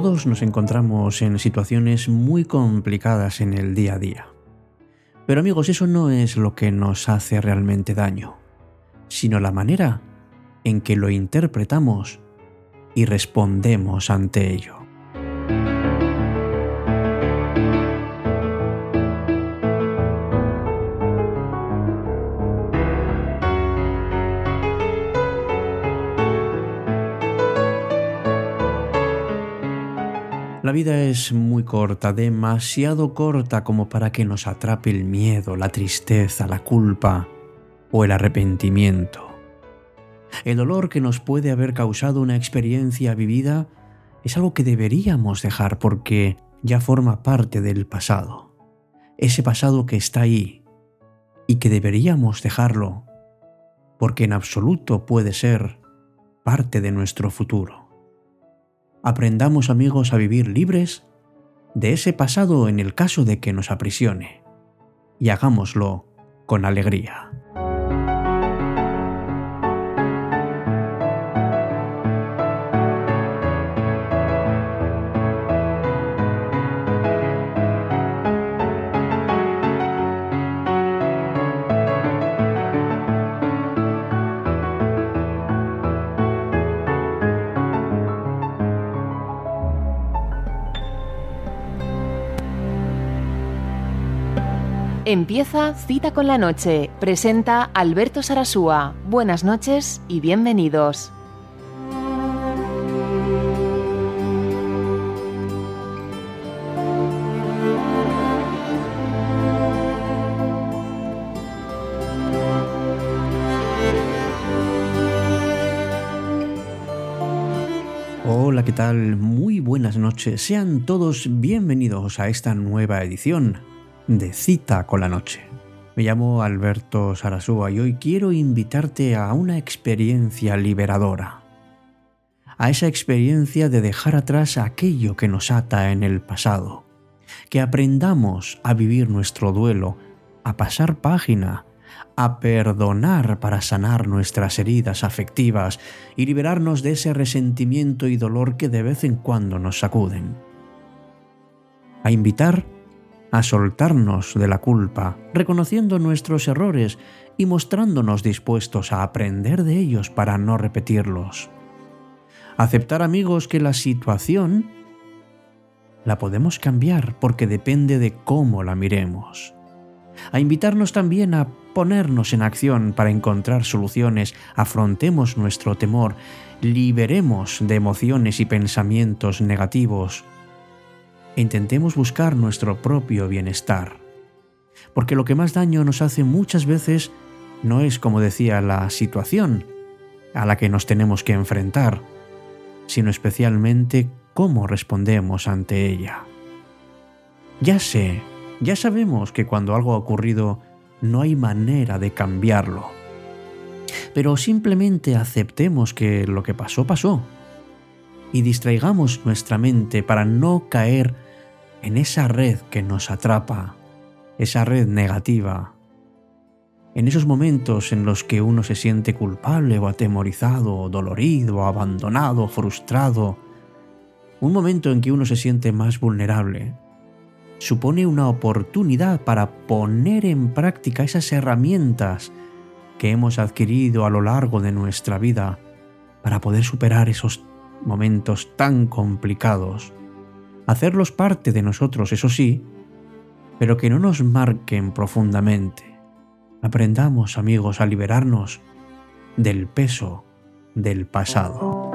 Todos nos encontramos en situaciones muy complicadas en el día a día. Pero amigos, eso no es lo que nos hace realmente daño, sino la manera en que lo interpretamos y respondemos ante ello. La vida es muy corta, demasiado corta como para que nos atrape el miedo, la tristeza, la culpa o el arrepentimiento. El dolor que nos puede haber causado una experiencia vivida es algo que deberíamos dejar porque ya forma parte del pasado. Ese pasado que está ahí y que deberíamos dejarlo porque en absoluto puede ser parte de nuestro futuro. Aprendamos amigos a vivir libres de ese pasado en el caso de que nos aprisione y hagámoslo con alegría. Empieza Cita con la Noche. Presenta Alberto Sarasúa. Buenas noches y bienvenidos. Hola, ¿qué tal? Muy buenas noches. Sean todos bienvenidos a esta nueva edición de Cita con la Noche. Me llamo Alberto Sarasúa y hoy quiero invitarte a una experiencia liberadora. A esa experiencia de dejar atrás aquello que nos ata en el pasado. Que aprendamos a vivir nuestro duelo, a pasar página, a perdonar para sanar nuestras heridas afectivas y liberarnos de ese resentimiento y dolor que de vez en cuando nos sacuden. A invitar a soltarnos de la culpa, reconociendo nuestros errores y mostrándonos dispuestos a aprender de ellos para no repetirlos. Aceptar amigos que la situación la podemos cambiar porque depende de cómo la miremos. A invitarnos también a ponernos en acción para encontrar soluciones, afrontemos nuestro temor, liberemos de emociones y pensamientos negativos, intentemos buscar nuestro propio bienestar. Porque lo que más daño nos hace muchas veces no es, como decía, la situación a la que nos tenemos que enfrentar, sino especialmente cómo respondemos ante ella. Ya sé, ya sabemos que cuando algo ha ocurrido no hay manera de cambiarlo. Pero simplemente aceptemos que lo que pasó pasó y distraigamos nuestra mente para no caer en esa red que nos atrapa, esa red negativa, en esos momentos en los que uno se siente culpable o atemorizado, o dolorido, abandonado, frustrado, un momento en que uno se siente más vulnerable, supone una oportunidad para poner en práctica esas herramientas que hemos adquirido a lo largo de nuestra vida para poder superar esos momentos tan complicados hacerlos parte de nosotros, eso sí, pero que no nos marquen profundamente. Aprendamos, amigos, a liberarnos del peso del pasado.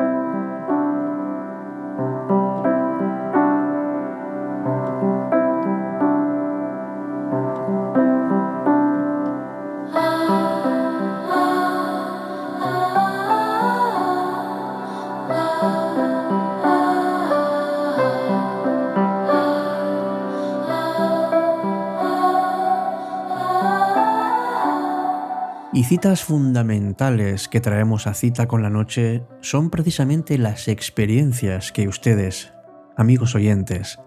Citas fundamentales que traemos a cita con la noche son precisamente las experiencias que ustedes, amigos oyentes,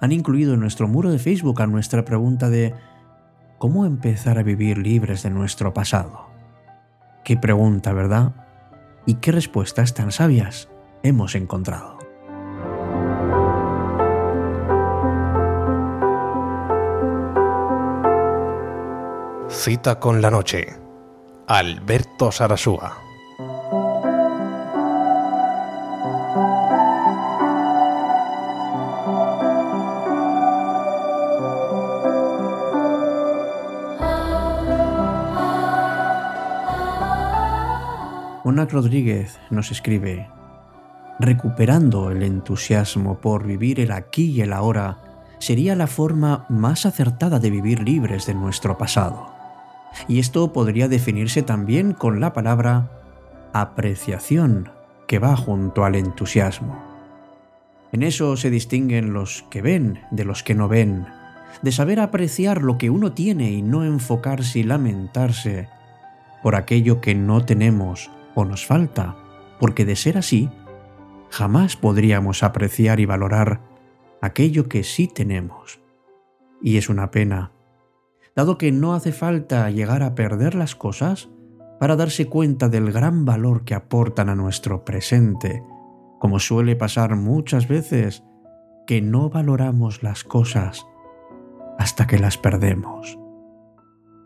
han incluido en nuestro muro de Facebook a nuestra pregunta de ¿cómo empezar a vivir libres de nuestro pasado? Qué pregunta, ¿verdad? ¿Y qué respuestas tan sabias hemos encontrado? Cita con la noche Alberto Sarasúa. Monac Rodríguez nos escribe, recuperando el entusiasmo por vivir el aquí y el ahora, sería la forma más acertada de vivir libres de nuestro pasado. Y esto podría definirse también con la palabra apreciación, que va junto al entusiasmo. En eso se distinguen los que ven de los que no ven, de saber apreciar lo que uno tiene y no enfocarse y lamentarse por aquello que no tenemos o nos falta, porque de ser así, jamás podríamos apreciar y valorar aquello que sí tenemos. Y es una pena, dado que no hace falta llegar a perder las cosas para darse cuenta del gran valor que aportan a nuestro presente, como suele pasar muchas veces, que no valoramos las cosas hasta que las perdemos.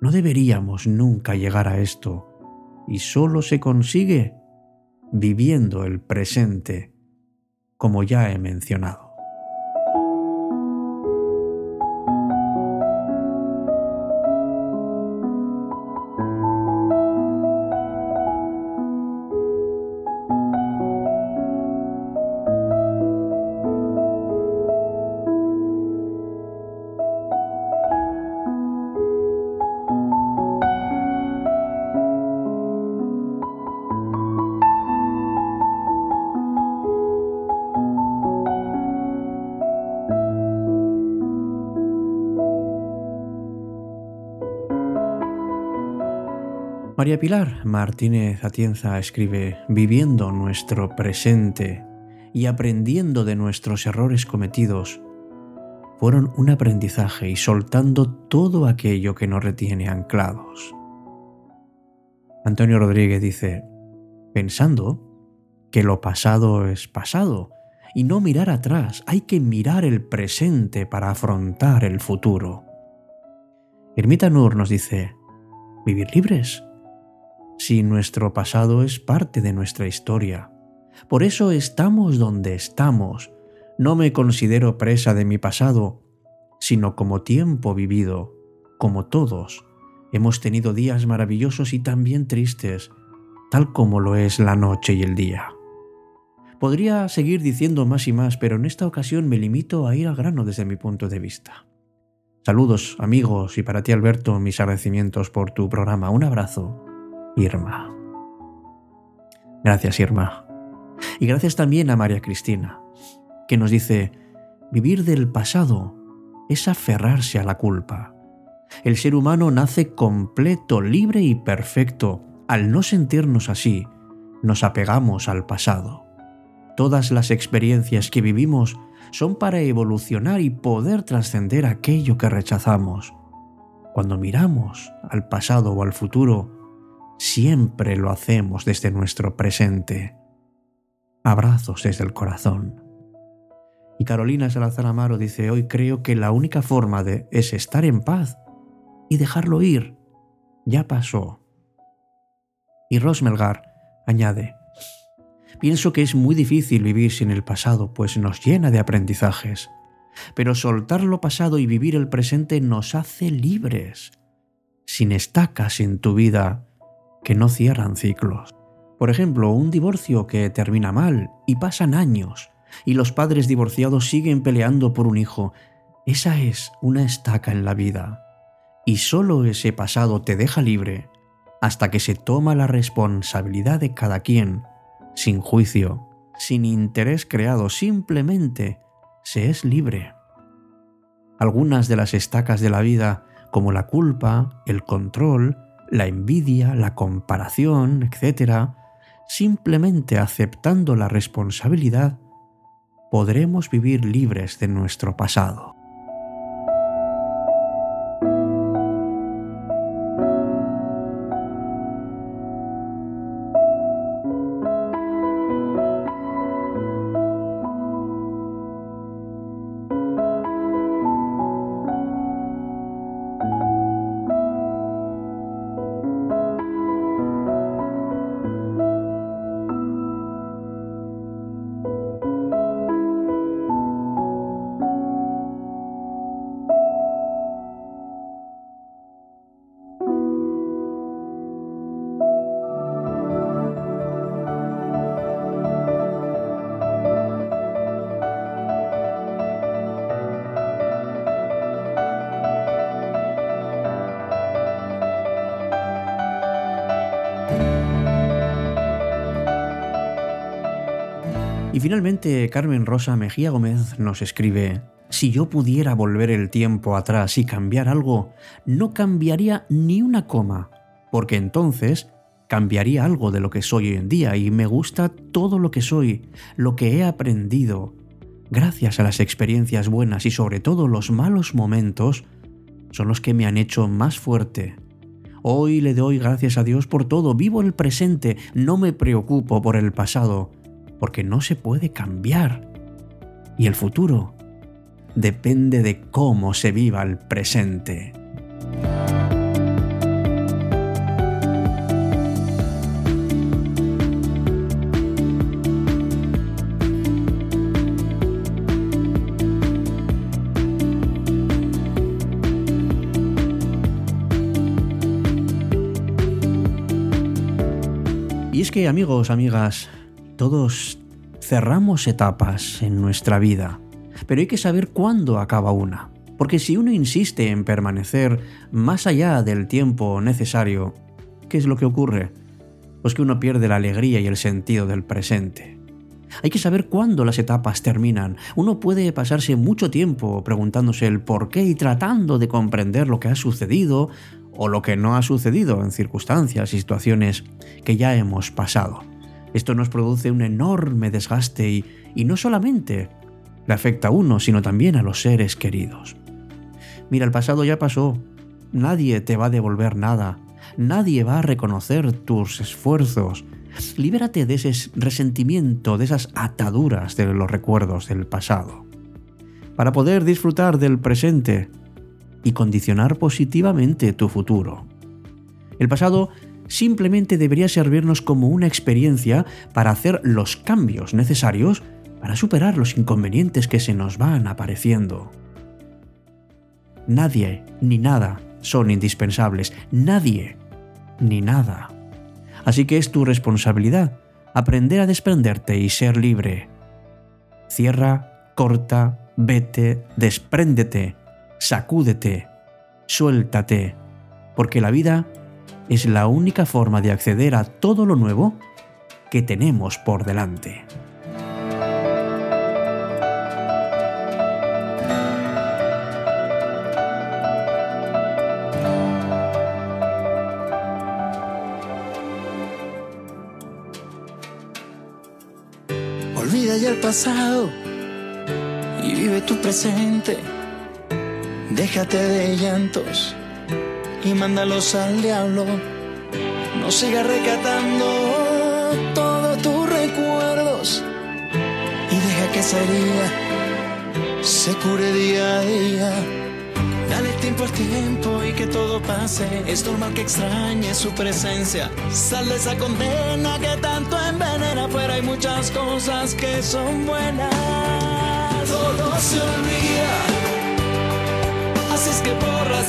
No deberíamos nunca llegar a esto, y solo se consigue viviendo el presente, como ya he mencionado. María Pilar Martínez Atienza escribe, viviendo nuestro presente y aprendiendo de nuestros errores cometidos, fueron un aprendizaje y soltando todo aquello que nos retiene anclados. Antonio Rodríguez dice, pensando que lo pasado es pasado y no mirar atrás, hay que mirar el presente para afrontar el futuro. Ermita Nur nos dice, vivir libres si nuestro pasado es parte de nuestra historia. Por eso estamos donde estamos. No me considero presa de mi pasado, sino como tiempo vivido, como todos. Hemos tenido días maravillosos y también tristes, tal como lo es la noche y el día. Podría seguir diciendo más y más, pero en esta ocasión me limito a ir al grano desde mi punto de vista. Saludos amigos y para ti Alberto mis agradecimientos por tu programa. Un abrazo Irma. Gracias, Irma. Y gracias también a María Cristina, que nos dice, vivir del pasado es aferrarse a la culpa. El ser humano nace completo, libre y perfecto. Al no sentirnos así, nos apegamos al pasado. Todas las experiencias que vivimos son para evolucionar y poder trascender aquello que rechazamos. Cuando miramos al pasado o al futuro, siempre lo hacemos desde nuestro presente. Abrazos desde el corazón. Y Carolina Salazar Amaro dice, hoy creo que la única forma de es estar en paz y dejarlo ir. Ya pasó. Y Rosmelgar añade, pienso que es muy difícil vivir sin el pasado, pues nos llena de aprendizajes, pero soltar lo pasado y vivir el presente nos hace libres. Sin estacas en tu vida, que no cierran ciclos. Por ejemplo, un divorcio que termina mal y pasan años y los padres divorciados siguen peleando por un hijo. Esa es una estaca en la vida. Y solo ese pasado te deja libre hasta que se toma la responsabilidad de cada quien, sin juicio, sin interés creado, simplemente se es libre. Algunas de las estacas de la vida, como la culpa, el control, la envidia, la comparación, etc., simplemente aceptando la responsabilidad, podremos vivir libres de nuestro pasado. Y finalmente Carmen Rosa Mejía Gómez nos escribe, si yo pudiera volver el tiempo atrás y cambiar algo, no cambiaría ni una coma, porque entonces cambiaría algo de lo que soy hoy en día y me gusta todo lo que soy, lo que he aprendido. Gracias a las experiencias buenas y sobre todo los malos momentos, son los que me han hecho más fuerte. Hoy le doy gracias a Dios por todo, vivo el presente, no me preocupo por el pasado, porque no se puede cambiar. Y el futuro depende de cómo se viva el presente. Y es que amigos, amigas, todos cerramos etapas en nuestra vida, pero hay que saber cuándo acaba una. Porque si uno insiste en permanecer más allá del tiempo necesario, ¿qué es lo que ocurre? Pues que uno pierde la alegría y el sentido del presente. Hay que saber cuándo las etapas terminan. Uno puede pasarse mucho tiempo preguntándose el por qué y tratando de comprender lo que ha sucedido o lo que no ha sucedido en circunstancias y situaciones que ya hemos pasado. Esto nos produce un enorme desgaste y, y no solamente le afecta a uno, sino también a los seres queridos. Mira, el pasado ya pasó. Nadie te va a devolver nada. Nadie va a reconocer tus esfuerzos. Libérate de ese resentimiento, de esas ataduras de los recuerdos del pasado. Para poder disfrutar del presente, y condicionar positivamente tu futuro. El pasado simplemente debería servirnos como una experiencia para hacer los cambios necesarios para superar los inconvenientes que se nos van apareciendo. Nadie ni nada son indispensables, nadie ni nada. Así que es tu responsabilidad aprender a desprenderte y ser libre. Cierra, corta, vete, despréndete sacúdete, suéltate, porque la vida es la única forma de acceder a todo lo nuevo que tenemos por delante. Olvida ya el pasado y vive tu presente Déjate de llantos y mándalos al diablo. No sigas recatando todos tus recuerdos y deja que esa herida se cure día a día. Dale tiempo al tiempo y que todo pase. Es normal que extrañe su presencia. Sal de esa condena que tanto envenena. Pero hay muchas cosas que son buenas. Todo se olvida Así es que borras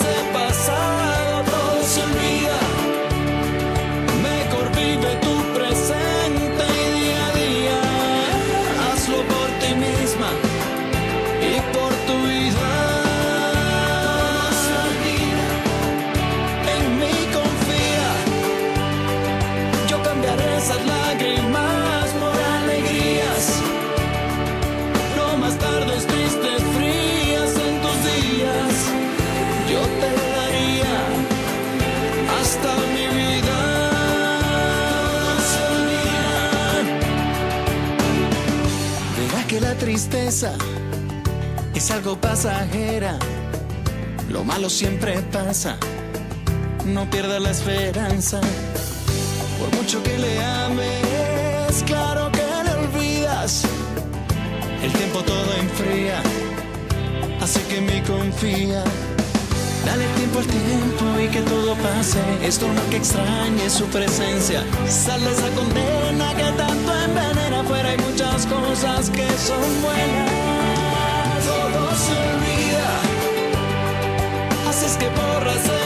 lo malo siempre pasa, no pierda la esperanza, por mucho que le ames, claro que le olvidas, el tiempo todo enfría, así que me confía. Dale tiempo al tiempo y que todo pase. Es normal que extrañe su presencia. Sal de esa condena que tanto envenena. Fuera hay muchas cosas que son buenas. Así es que borras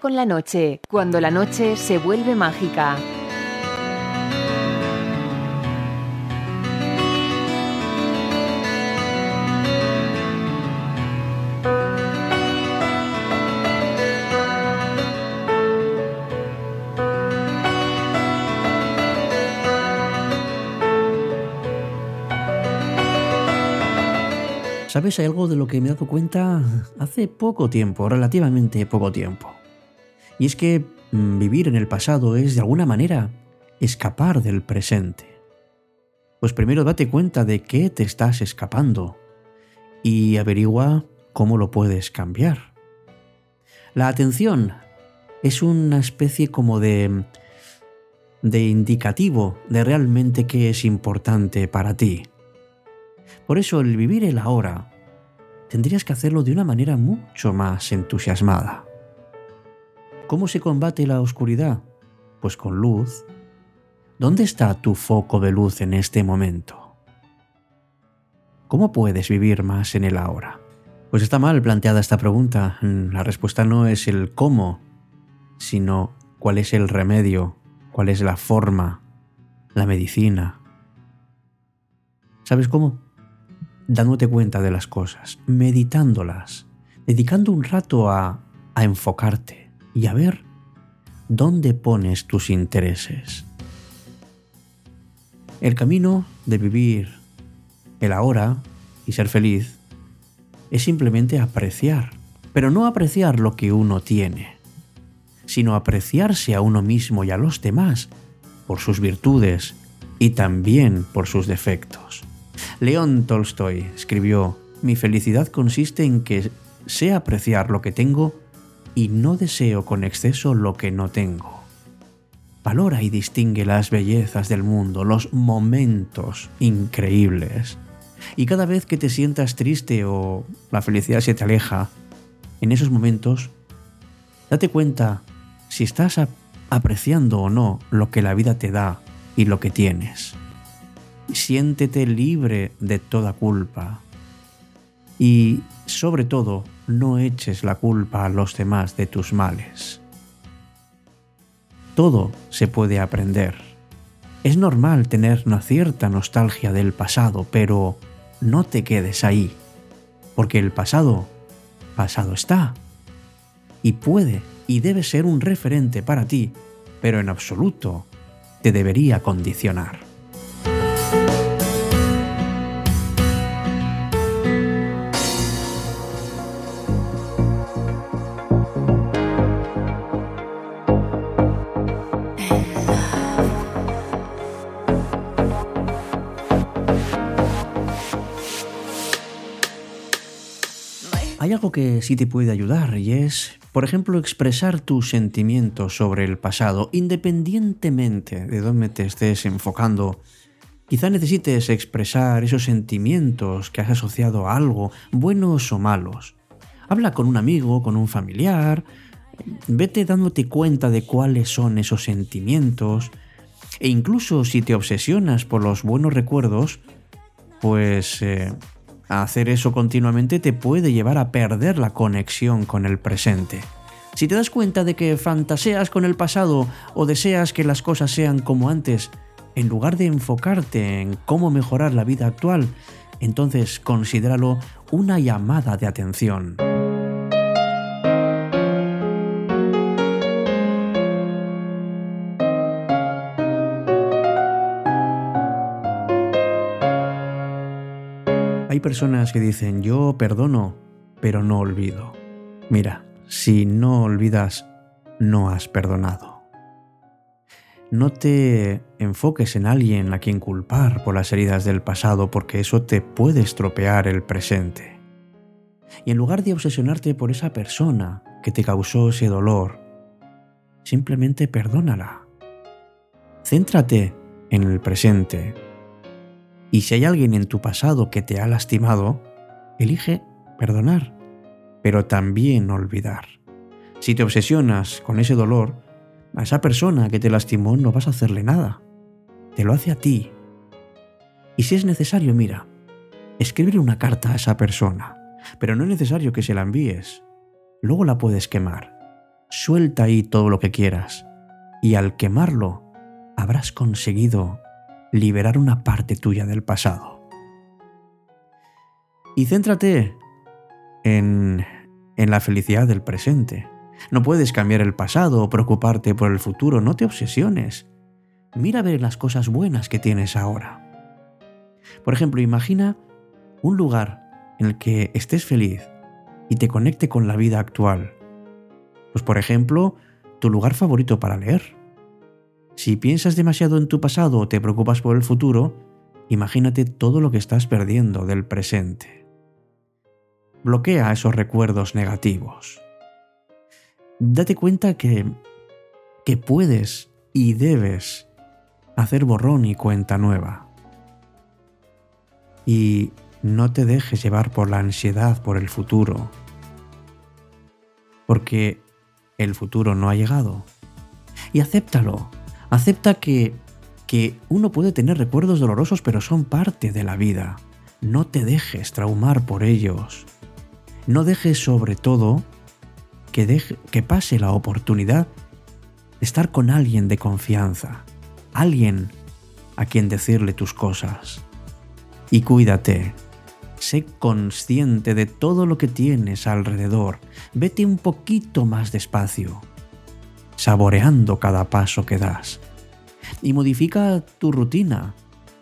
con la noche, cuando la noche se vuelve mágica. ¿Sabes algo de lo que me he dado cuenta hace poco tiempo, relativamente poco tiempo? Y es que mm, vivir en el pasado es de alguna manera escapar del presente. Pues primero date cuenta de qué te estás escapando y averigua cómo lo puedes cambiar. La atención es una especie como de de indicativo de realmente qué es importante para ti. Por eso el vivir el ahora tendrías que hacerlo de una manera mucho más entusiasmada. ¿Cómo se combate la oscuridad? Pues con luz. ¿Dónde está tu foco de luz en este momento? ¿Cómo puedes vivir más en el ahora? Pues está mal planteada esta pregunta. La respuesta no es el cómo, sino cuál es el remedio, cuál es la forma, la medicina. ¿Sabes cómo? Dándote cuenta de las cosas, meditándolas, dedicando un rato a, a enfocarte y a ver dónde pones tus intereses. El camino de vivir el ahora y ser feliz es simplemente apreciar, pero no apreciar lo que uno tiene, sino apreciarse a uno mismo y a los demás por sus virtudes y también por sus defectos. León Tolstoy escribió, Mi felicidad consiste en que sé apreciar lo que tengo y no deseo con exceso lo que no tengo. Valora y distingue las bellezas del mundo, los momentos increíbles. Y cada vez que te sientas triste o la felicidad se te aleja, en esos momentos, date cuenta si estás apreciando o no lo que la vida te da y lo que tienes. Siéntete libre de toda culpa. Y sobre todo, no eches la culpa a los demás de tus males. Todo se puede aprender. Es normal tener una cierta nostalgia del pasado, pero no te quedes ahí, porque el pasado, pasado está. Y puede y debe ser un referente para ti, pero en absoluto te debería condicionar. Que sí te puede ayudar y es, por ejemplo, expresar tus sentimientos sobre el pasado, independientemente de dónde te estés enfocando. Quizá necesites expresar esos sentimientos que has asociado a algo, buenos o malos. Habla con un amigo, con un familiar, vete dándote cuenta de cuáles son esos sentimientos, e incluso si te obsesionas por los buenos recuerdos, pues eh, Hacer eso continuamente te puede llevar a perder la conexión con el presente. Si te das cuenta de que fantaseas con el pasado o deseas que las cosas sean como antes, en lugar de enfocarte en cómo mejorar la vida actual, entonces considéralo una llamada de atención. Personas que dicen, yo perdono, pero no olvido. Mira, si no olvidas, no has perdonado. No te enfoques en alguien a quien culpar por las heridas del pasado porque eso te puede estropear el presente. Y en lugar de obsesionarte por esa persona que te causó ese dolor, simplemente perdónala. Céntrate en el presente. Y si hay alguien en tu pasado que te ha lastimado, elige perdonar, pero también olvidar. Si te obsesionas con ese dolor, a esa persona que te lastimó no vas a hacerle nada. Te lo hace a ti. Y si es necesario, mira, escribir una carta a esa persona, pero no es necesario que se la envíes. Luego la puedes quemar. Suelta ahí todo lo que quieras. Y al quemarlo, habrás conseguido liberar una parte tuya del pasado. Y céntrate en, en la felicidad del presente. No puedes cambiar el pasado o preocuparte por el futuro, no te obsesiones. Mira a ver las cosas buenas que tienes ahora. Por ejemplo, imagina un lugar en el que estés feliz y te conecte con la vida actual. Pues por ejemplo, tu lugar favorito para leer. Si piensas demasiado en tu pasado o te preocupas por el futuro, imagínate todo lo que estás perdiendo del presente. Bloquea esos recuerdos negativos date cuenta que, que puedes y debes hacer borrón y cuenta nueva. Y no te dejes llevar por la ansiedad por el futuro, porque el futuro no ha llegado. Y acéptalo, acepta que, que uno puede tener recuerdos dolorosos, pero son parte de la vida. No te dejes traumar por ellos. No dejes sobre todo que, que pase la oportunidad de estar con alguien de confianza, alguien a quien decirle tus cosas. Y cuídate, sé consciente de todo lo que tienes alrededor, vete un poquito más despacio, saboreando cada paso que das. Y modifica tu rutina,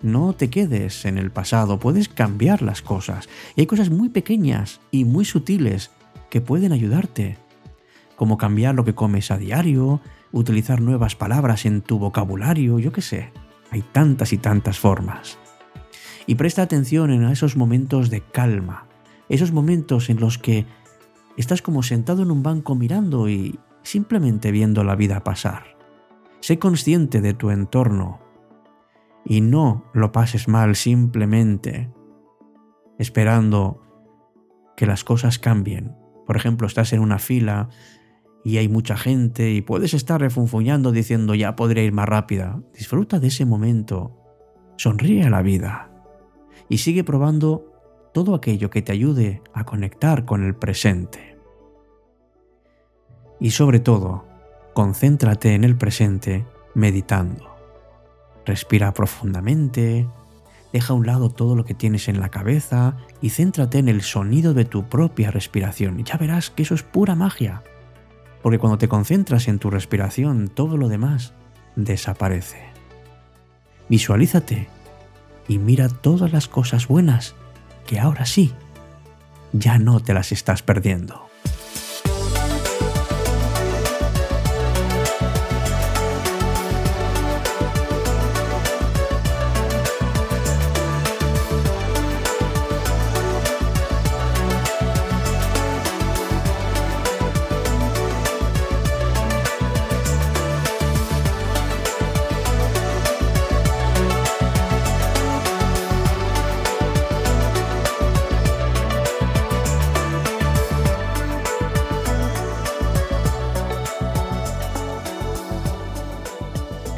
no te quedes en el pasado, puedes cambiar las cosas. Y hay cosas muy pequeñas y muy sutiles que pueden ayudarte como cambiar lo que comes a diario, utilizar nuevas palabras en tu vocabulario, yo qué sé. Hay tantas y tantas formas. Y presta atención en esos momentos de calma, esos momentos en los que estás como sentado en un banco mirando y simplemente viendo la vida pasar. Sé consciente de tu entorno y no lo pases mal simplemente esperando que las cosas cambien. Por ejemplo, estás en una fila y hay mucha gente y puedes estar refunfuñando diciendo ya podré ir más rápida. Disfruta de ese momento. Sonríe a la vida. Y sigue probando todo aquello que te ayude a conectar con el presente. Y sobre todo, concéntrate en el presente meditando. Respira profundamente, deja a un lado todo lo que tienes en la cabeza y céntrate en el sonido de tu propia respiración. Ya verás que eso es pura magia porque cuando te concentras en tu respiración, todo lo demás desaparece. Visualízate y mira todas las cosas buenas que ahora sí, ya no te las estás perdiendo.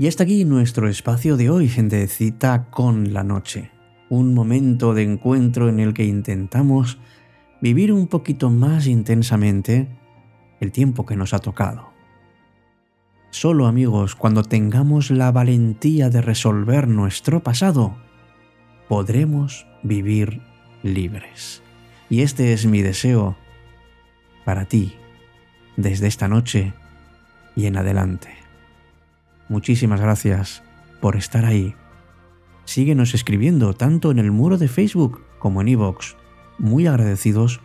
Y hasta aquí nuestro espacio de hoy de cita con la noche. Un momento de encuentro en el que intentamos vivir un poquito más intensamente el tiempo que nos ha tocado. Solo amigos, cuando tengamos la valentía de resolver nuestro pasado, podremos vivir libres. Y este es mi deseo para ti desde esta noche y en adelante. Muchísimas gracias por estar ahí. Síguenos escribiendo tanto en el muro de Facebook como en iVoox. Muy agradecidos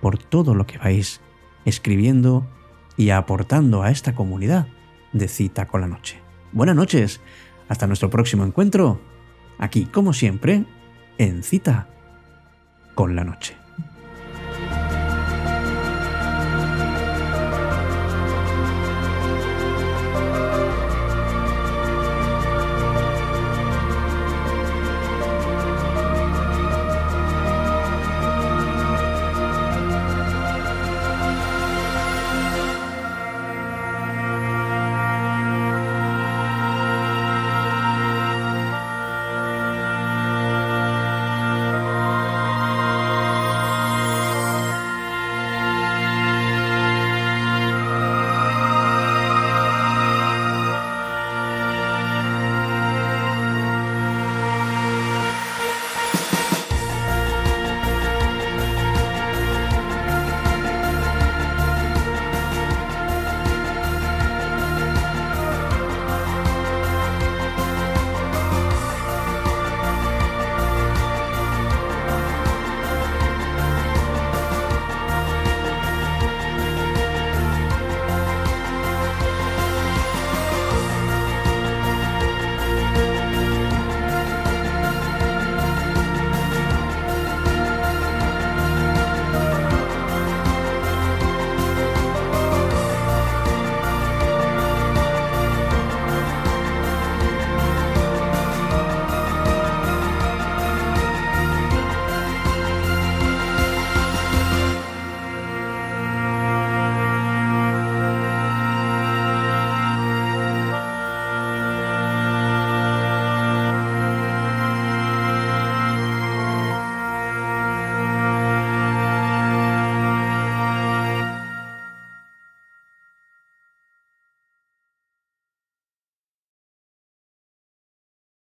por todo lo que vais escribiendo y aportando a esta comunidad de cita con la noche. Buenas noches, hasta nuestro próximo encuentro, aquí como siempre, en cita con la noche.